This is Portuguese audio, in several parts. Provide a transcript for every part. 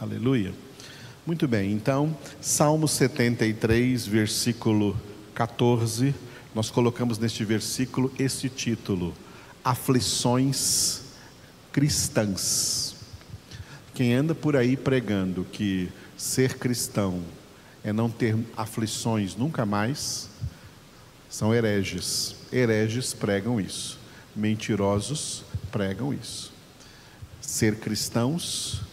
Aleluia. Muito bem, então, Salmo 73, versículo 14, nós colocamos neste versículo esse título: Aflições Cristãs. Quem anda por aí pregando que ser cristão é não ter aflições nunca mais, são hereges. Hereges pregam isso, mentirosos pregam isso. Ser cristãos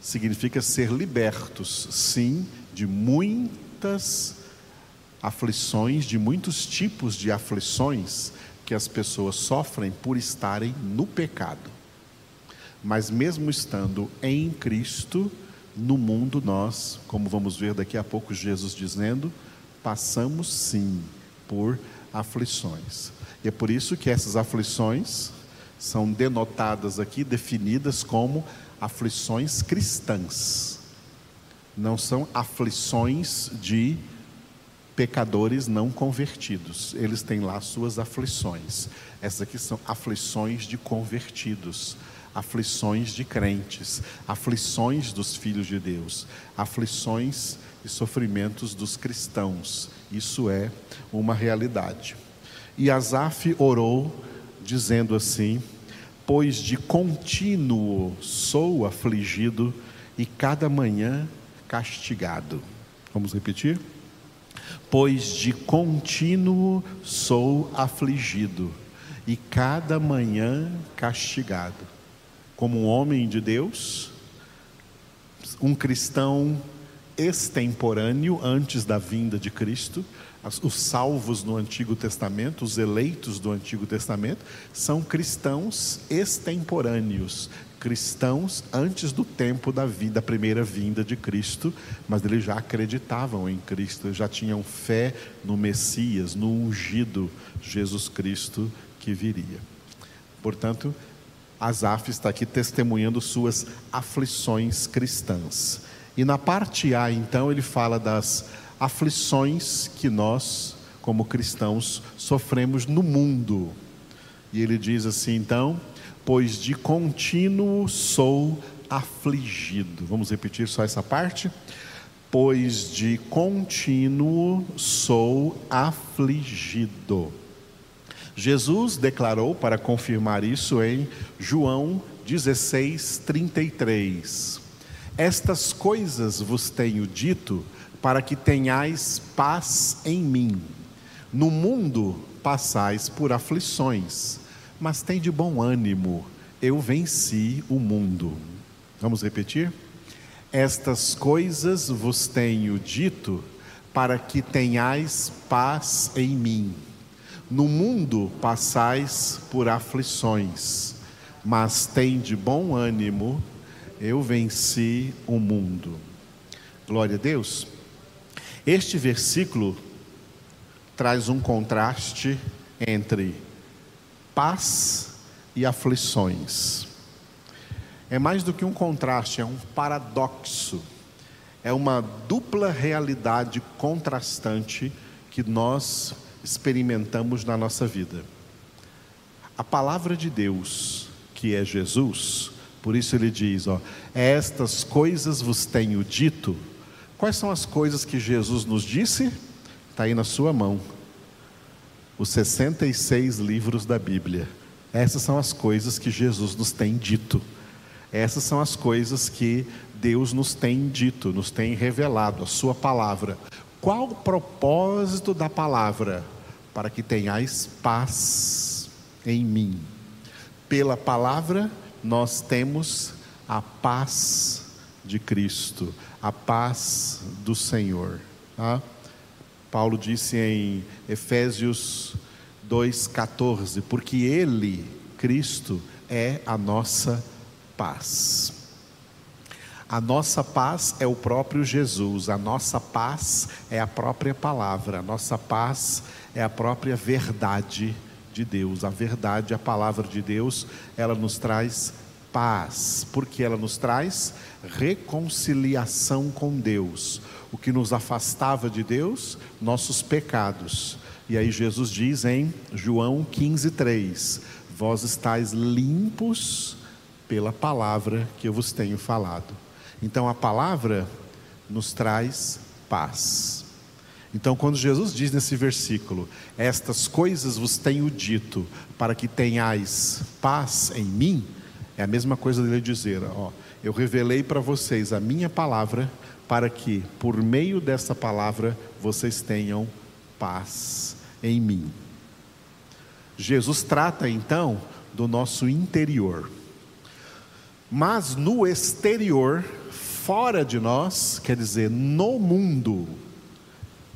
significa ser libertos, sim, de muitas aflições, de muitos tipos de aflições que as pessoas sofrem por estarem no pecado. Mas mesmo estando em Cristo, no mundo nós, como vamos ver daqui a pouco Jesus dizendo, passamos sim por aflições. E é por isso que essas aflições são denotadas aqui, definidas como aflições cristãs. Não são aflições de pecadores não convertidos. Eles têm lá suas aflições. Essas aqui são aflições de convertidos, aflições de crentes, aflições dos filhos de Deus, aflições e sofrimentos dos cristãos. Isso é uma realidade. E Asaf orou dizendo assim: pois de contínuo sou afligido e cada manhã castigado. Vamos repetir? Pois de contínuo sou afligido e cada manhã castigado. Como um homem de Deus, um cristão extemporâneo antes da vinda de Cristo, os salvos no Antigo Testamento, os eleitos do Antigo Testamento, são cristãos extemporâneos, cristãos antes do tempo da vida, da primeira vinda de Cristo, mas eles já acreditavam em Cristo, já tinham fé no Messias, no ungido Jesus Cristo que viria. Portanto, Asaf está aqui testemunhando suas aflições cristãs. E na parte A, então, ele fala das aflições que nós, como cristãos, sofremos no mundo. E ele diz assim, então, pois de contínuo sou afligido. Vamos repetir só essa parte? Pois de contínuo sou afligido. Jesus declarou para confirmar isso em João 16, 33. Estas coisas vos tenho dito para que tenhais paz em mim. No mundo passais por aflições, mas tem de bom ânimo, eu venci o mundo. Vamos repetir? Estas coisas vos tenho dito para que tenhais paz em mim. No mundo passais por aflições, mas tem de bom ânimo, eu venci o mundo. Glória a Deus. Este versículo traz um contraste entre paz e aflições. É mais do que um contraste, é um paradoxo. É uma dupla realidade contrastante que nós experimentamos na nossa vida. A palavra de Deus, que é Jesus, por isso ele diz: ó, estas coisas vos tenho dito Quais são as coisas que Jesus nos disse? Está aí na sua mão. Os 66 livros da Bíblia. Essas são as coisas que Jesus nos tem dito. Essas são as coisas que Deus nos tem dito, nos tem revelado, a Sua palavra. Qual o propósito da palavra? Para que tenhais paz em mim. Pela palavra, nós temos a paz de Cristo, a paz do Senhor. Tá? Paulo disse em Efésios 2,14: Porque Ele, Cristo, é a nossa paz. A nossa paz é o próprio Jesus, a nossa paz é a própria palavra, a nossa paz é a própria verdade de Deus. A verdade, a palavra de Deus, ela nos traz paz, porque ela nos traz reconciliação com Deus. O que nos afastava de Deus, nossos pecados. E aí Jesus diz em João 15:3: Vós estáis limpos pela palavra que eu vos tenho falado. Então a palavra nos traz paz. Então, quando Jesus diz nesse versículo: Estas coisas vos tenho dito, para que tenhais paz em mim, é a mesma coisa dele dizer: Ó, eu revelei para vocês a minha palavra, para que, por meio dessa palavra, vocês tenham paz em mim. Jesus trata então do nosso interior. Mas no exterior, fora de nós, quer dizer, no mundo,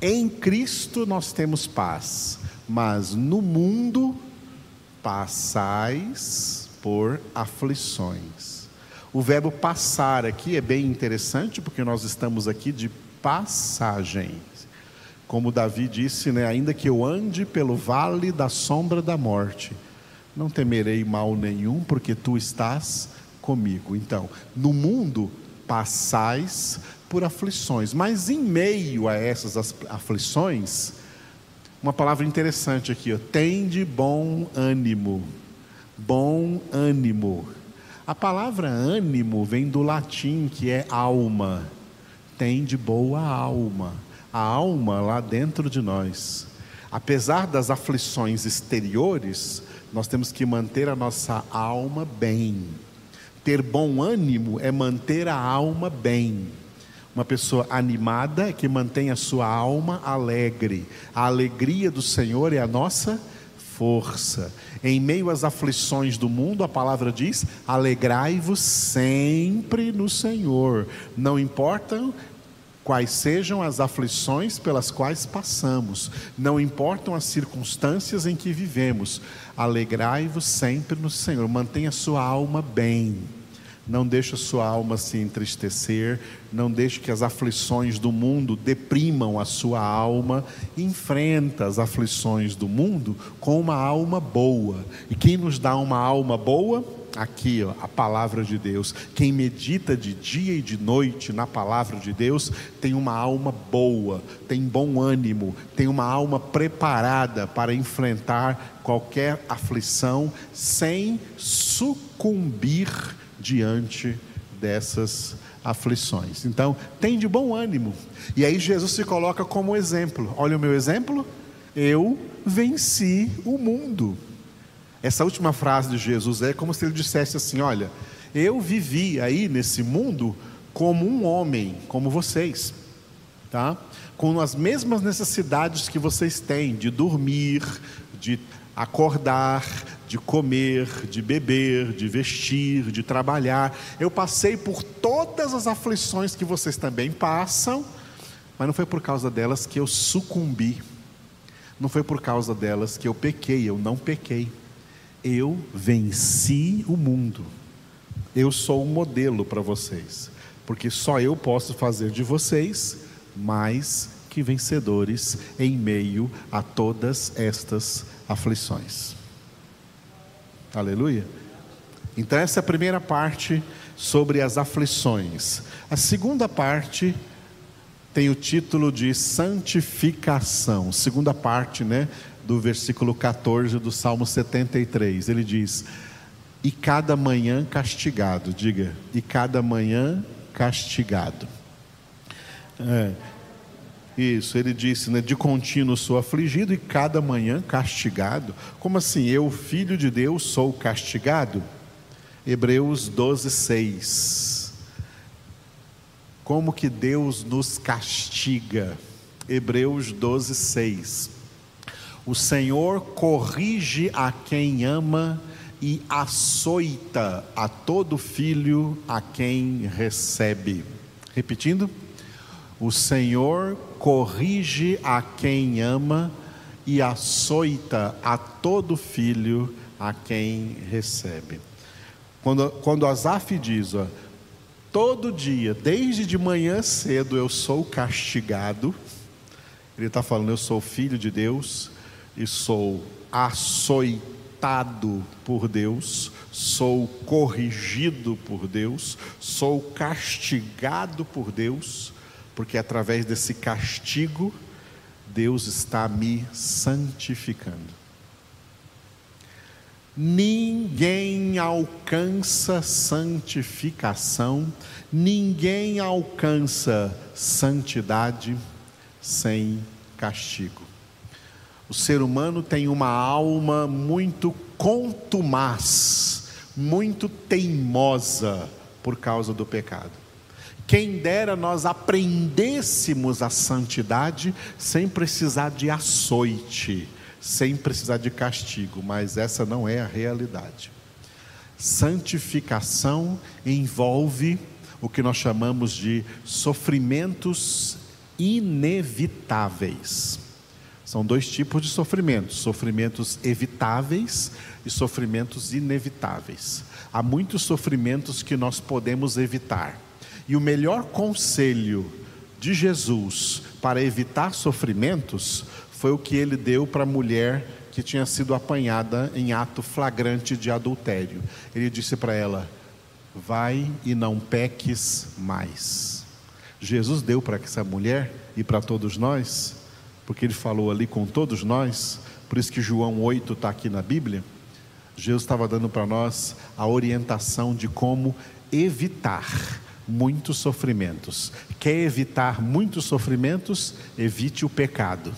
em Cristo nós temos paz, mas no mundo passais por aflições. O verbo passar aqui é bem interessante porque nós estamos aqui de passagem. Como Davi disse, né, ainda que eu ande pelo vale da sombra da morte, não temerei mal nenhum, porque tu estás comigo. Então, no mundo passais por aflições, mas em meio a essas aflições, uma palavra interessante aqui, ó, tem de bom ânimo. Bom ânimo. A palavra ânimo vem do latim que é alma. Tem de boa alma. A alma lá dentro de nós. Apesar das aflições exteriores, nós temos que manter a nossa alma bem. Ter bom ânimo é manter a alma bem. Uma pessoa animada é que mantém a sua alma alegre. A alegria do Senhor é a nossa força. Em meio às aflições do mundo, a palavra diz: alegrai-vos sempre no Senhor. Não importam quais sejam as aflições pelas quais passamos, não importam as circunstâncias em que vivemos, alegrai-vos sempre no Senhor, mantenha sua alma bem. Não deixe sua alma se entristecer, não deixe que as aflições do mundo deprimam a sua alma. Enfrenta as aflições do mundo com uma alma boa. E quem nos dá uma alma boa? aqui ó, a palavra de Deus. Quem medita de dia e de noite na palavra de Deus tem uma alma boa, tem bom ânimo, tem uma alma preparada para enfrentar qualquer aflição sem sucumbir diante dessas aflições. Então, tem de bom ânimo. E aí Jesus se coloca como exemplo. Olha o meu exemplo. Eu venci o mundo. Essa última frase de Jesus é como se ele dissesse assim: Olha, eu vivi aí nesse mundo como um homem, como vocês, tá? Com as mesmas necessidades que vocês têm de dormir, de acordar, de comer, de beber, de vestir, de trabalhar. Eu passei por todas as aflições que vocês também passam, mas não foi por causa delas que eu sucumbi. Não foi por causa delas que eu pequei, eu não pequei eu venci o mundo. Eu sou um modelo para vocês, porque só eu posso fazer de vocês mais que vencedores em meio a todas estas aflições. Aleluia. Então, essa é a primeira parte sobre as aflições. A segunda parte tem o título de santificação. Segunda parte, né? do versículo 14 do Salmo 73. Ele diz: E cada manhã castigado, diga, e cada manhã castigado. É, isso, ele disse, né, de contínuo sou afligido e cada manhã castigado. Como assim? Eu, filho de Deus, sou castigado? Hebreus 12, 6. Como que Deus nos castiga? Hebreus 12, 6. O Senhor corrige a quem ama e açoita a todo filho a quem recebe. Repetindo, o Senhor corrige a quem ama e açoita a todo filho a quem recebe. Quando, quando Asaf diz, ó, todo dia, desde de manhã cedo eu sou castigado, ele está falando, eu sou filho de Deus, e sou açoitado por Deus, sou corrigido por Deus, sou castigado por Deus, porque através desse castigo, Deus está me santificando. Ninguém alcança santificação, ninguém alcança santidade sem castigo. O ser humano tem uma alma muito contumaz, muito teimosa por causa do pecado. Quem dera nós aprendêssemos a santidade sem precisar de açoite, sem precisar de castigo, mas essa não é a realidade. Santificação envolve o que nós chamamos de sofrimentos inevitáveis. São dois tipos de sofrimentos: sofrimentos evitáveis e sofrimentos inevitáveis. Há muitos sofrimentos que nós podemos evitar. E o melhor conselho de Jesus para evitar sofrimentos foi o que ele deu para a mulher que tinha sido apanhada em ato flagrante de adultério. Ele disse para ela: Vai e não peques mais. Jesus deu para essa mulher e para todos nós, porque ele falou ali com todos nós, por isso que João 8 está aqui na Bíblia. Jesus estava dando para nós a orientação de como evitar muitos sofrimentos. Quer evitar muitos sofrimentos? Evite o pecado.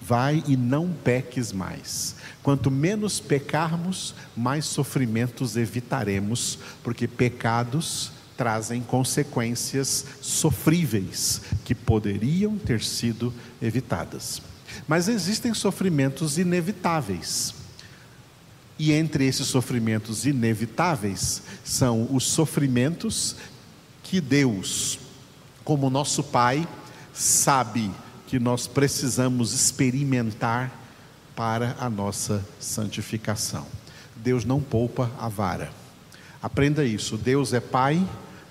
Vai e não peques mais. Quanto menos pecarmos, mais sofrimentos evitaremos, porque pecados trazem consequências sofríveis que poderiam ter sido evitadas. Mas existem sofrimentos inevitáveis. E entre esses sofrimentos inevitáveis são os sofrimentos que Deus, como nosso Pai, sabe que nós precisamos experimentar para a nossa santificação. Deus não poupa a vara. Aprenda isso. Deus é Pai,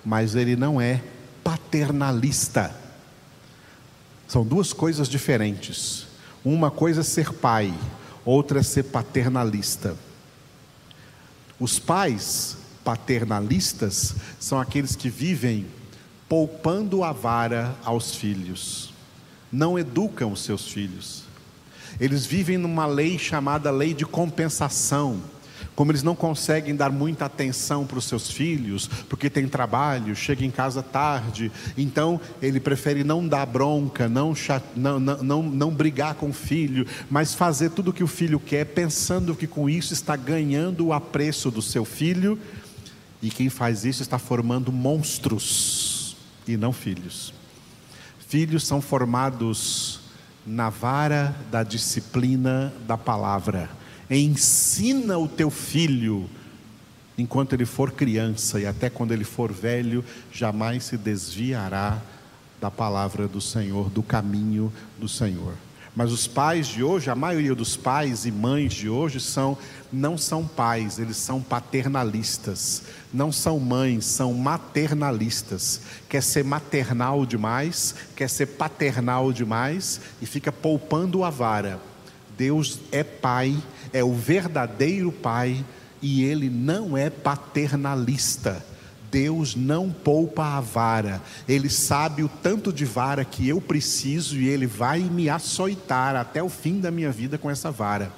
mas Ele não é paternalista. São duas coisas diferentes. Uma coisa é ser pai, outra é ser paternalista. Os pais paternalistas são aqueles que vivem poupando a vara aos filhos, não educam os seus filhos. Eles vivem numa lei chamada lei de compensação como eles não conseguem dar muita atenção para os seus filhos, porque tem trabalho, chega em casa tarde, então ele prefere não dar bronca, não, não, não, não brigar com o filho, mas fazer tudo o que o filho quer, pensando que com isso está ganhando o apreço do seu filho, e quem faz isso está formando monstros e não filhos. Filhos são formados na vara da disciplina da palavra ensina o teu filho enquanto ele for criança e até quando ele for velho, jamais se desviará da palavra do Senhor, do caminho do Senhor. Mas os pais de hoje, a maioria dos pais e mães de hoje são não são pais, eles são paternalistas. Não são mães, são maternalistas. Quer ser maternal demais, quer ser paternal demais e fica poupando a vara. Deus é pai é o verdadeiro Pai e ele não é paternalista. Deus não poupa a vara, Ele sabe o tanto de vara que eu preciso e Ele vai me açoitar até o fim da minha vida com essa vara.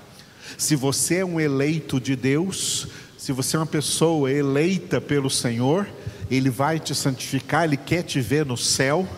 Se você é um eleito de Deus, se você é uma pessoa eleita pelo Senhor, Ele vai te santificar, Ele quer te ver no céu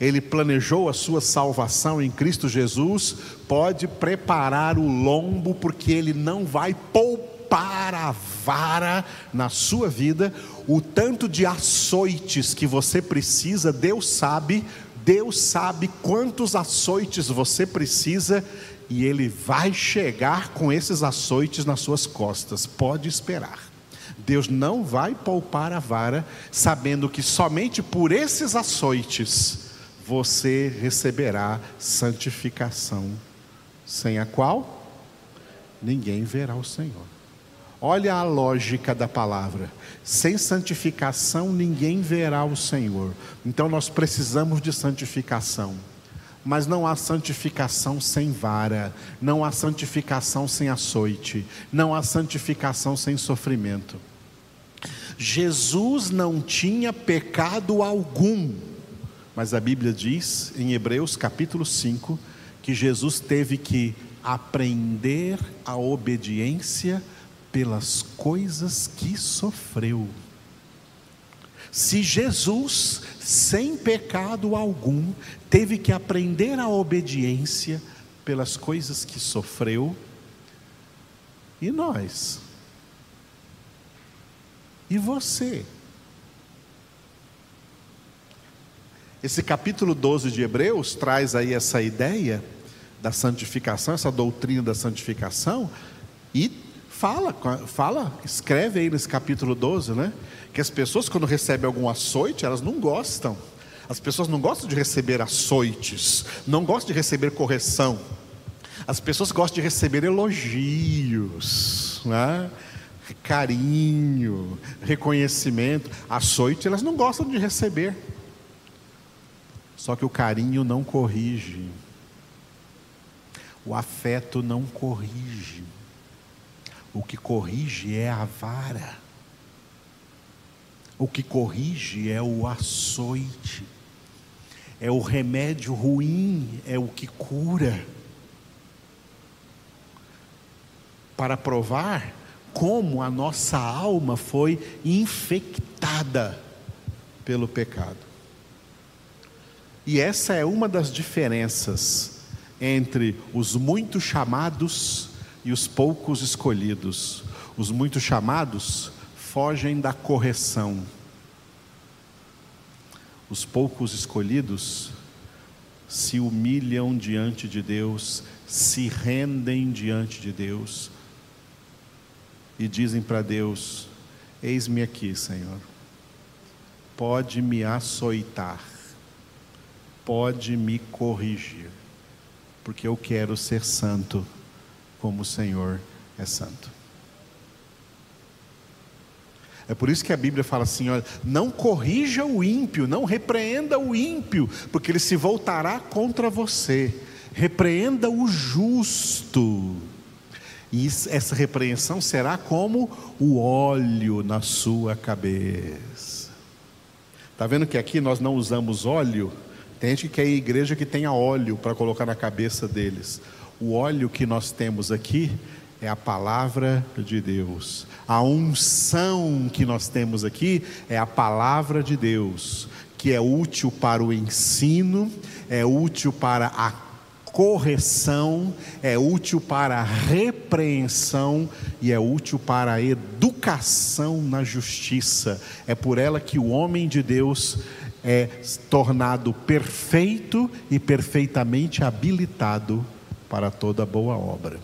ele planejou a sua salvação em Cristo Jesus, pode preparar o lombo, porque ele não vai poupar a vara na sua vida, o tanto de açoites que você precisa, Deus sabe, Deus sabe quantos açoites você precisa, e Ele vai chegar com esses açoites nas suas costas, pode esperar. Deus não vai poupar a vara, sabendo que somente por esses açoites você receberá santificação, sem a qual ninguém verá o Senhor. Olha a lógica da palavra. Sem santificação ninguém verá o Senhor. Então nós precisamos de santificação. Mas não há santificação sem vara, não há santificação sem açoite, não há santificação sem sofrimento. Jesus não tinha pecado algum mas a Bíblia diz em Hebreus capítulo 5 que Jesus teve que aprender a obediência pelas coisas que sofreu. Se Jesus, sem pecado algum, teve que aprender a obediência pelas coisas que sofreu, e nós? E você? Esse capítulo 12 de Hebreus traz aí essa ideia da santificação, essa doutrina da santificação, e fala, fala, escreve aí nesse capítulo 12, né? Que as pessoas, quando recebem algum açoite, elas não gostam. As pessoas não gostam de receber açoites, não gostam de receber correção. As pessoas gostam de receber elogios, né? carinho, reconhecimento. Açoite elas não gostam de receber. Só que o carinho não corrige. O afeto não corrige. O que corrige é a vara. O que corrige é o açoite. É o remédio ruim, é o que cura. Para provar como a nossa alma foi infectada pelo pecado. E essa é uma das diferenças entre os muito chamados e os poucos escolhidos. Os muito chamados fogem da correção. Os poucos escolhidos se humilham diante de Deus, se rendem diante de Deus e dizem para Deus: Eis-me aqui, Senhor, pode me açoitar pode me corrigir, porque eu quero ser santo como o Senhor é santo. É por isso que a Bíblia fala assim: olha, não corrija o ímpio, não repreenda o ímpio, porque ele se voltará contra você. Repreenda o justo. E essa repreensão será como o óleo na sua cabeça. Está vendo que aqui nós não usamos óleo tem gente que quer igreja que tenha óleo para colocar na cabeça deles. O óleo que nós temos aqui é a palavra de Deus. A unção que nós temos aqui é a palavra de Deus, que é útil para o ensino, é útil para a correção, é útil para a repreensão e é útil para a educação na justiça. É por ela que o homem de Deus é tornado perfeito e perfeitamente habilitado para toda boa obra.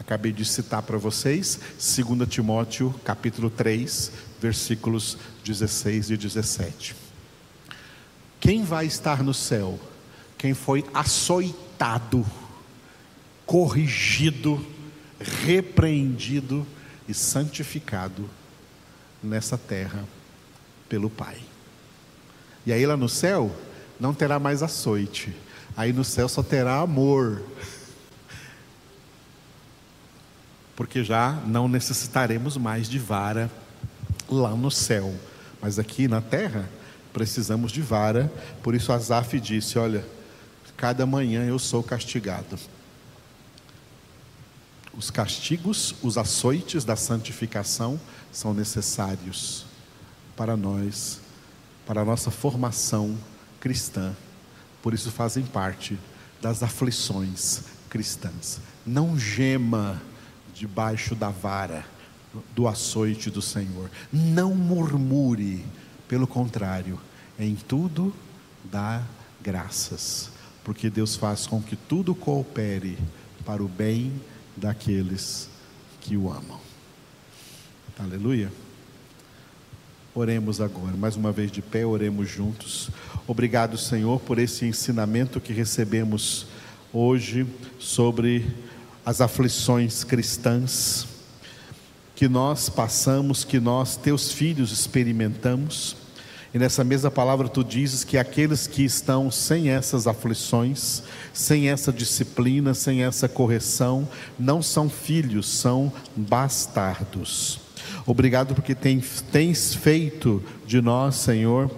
Acabei de citar para vocês 2 Timóteo capítulo 3, versículos 16 e 17. Quem vai estar no céu? Quem foi açoitado, corrigido, repreendido e santificado nessa terra pelo Pai. E aí lá no céu não terá mais açoite. Aí no céu só terá amor. Porque já não necessitaremos mais de vara lá no céu. Mas aqui na terra precisamos de vara. Por isso Asaf disse: Olha, cada manhã eu sou castigado. Os castigos, os açoites da santificação são necessários para nós para a nossa formação cristã. Por isso fazem parte das aflições cristãs. Não gema debaixo da vara do açoite do Senhor. Não murmure, pelo contrário, em tudo dá graças, porque Deus faz com que tudo coopere para o bem daqueles que o amam. Aleluia. Oremos agora, mais uma vez de pé, oremos juntos. Obrigado, Senhor, por esse ensinamento que recebemos hoje sobre as aflições cristãs que nós passamos, que nós, teus filhos, experimentamos. E nessa mesma palavra tu dizes que aqueles que estão sem essas aflições, sem essa disciplina, sem essa correção, não são filhos, são bastardos. Obrigado porque tens, feito de nós, Senhor,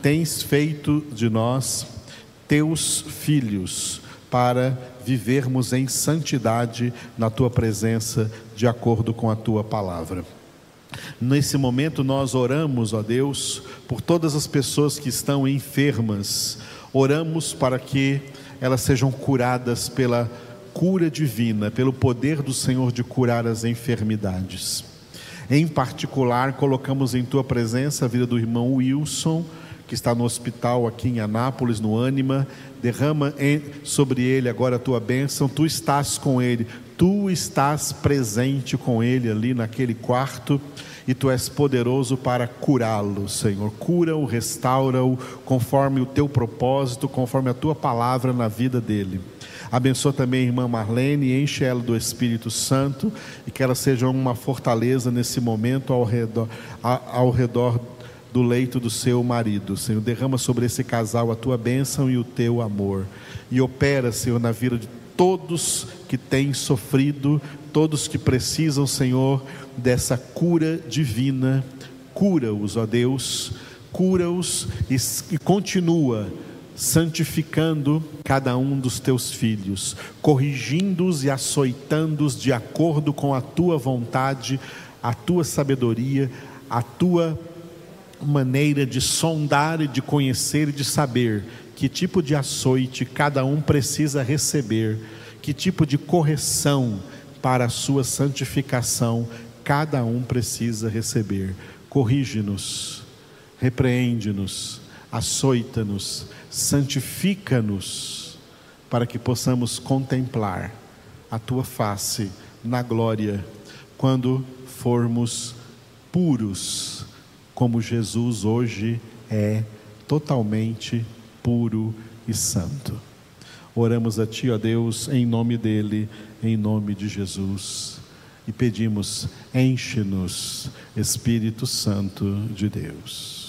tens feito de nós teus filhos, para vivermos em santidade na tua presença, de acordo com a tua palavra. Nesse momento nós oramos, ó Deus, por todas as pessoas que estão enfermas, oramos para que elas sejam curadas pela cura divina, pelo poder do Senhor de curar as enfermidades. Em particular, colocamos em tua presença a vida do irmão Wilson, que está no hospital aqui em Anápolis, no Ânima. Derrama sobre ele agora a tua bênção. Tu estás com ele, tu estás presente com ele ali naquele quarto e tu és poderoso para curá-lo, Senhor. Cura-o, restaura-o conforme o teu propósito, conforme a tua palavra na vida dele. Abençoa também a irmã Marlene, enche ela do Espírito Santo e que ela seja uma fortaleza nesse momento ao redor, ao redor do leito do seu marido. Senhor, derrama sobre esse casal a tua bênção e o teu amor. E opera, Senhor, na vida de todos que têm sofrido, todos que precisam, Senhor, dessa cura divina. Cura-os, ó Deus, cura-os e, e continua santificando cada um dos teus filhos, corrigindo-os e açoitando-os de acordo com a tua vontade, a tua sabedoria, a tua maneira de sondar e de conhecer e de saber que tipo de açoite cada um precisa receber, que tipo de correção para a sua santificação cada um precisa receber. Corrige-nos, repreende-nos, açoita-nos, santifica-nos, para que possamos contemplar a tua face na glória, quando formos puros, como Jesus hoje é totalmente puro e santo. Oramos a Ti, ó Deus, em nome dEle, em nome de Jesus, e pedimos: enche-nos, Espírito Santo de Deus.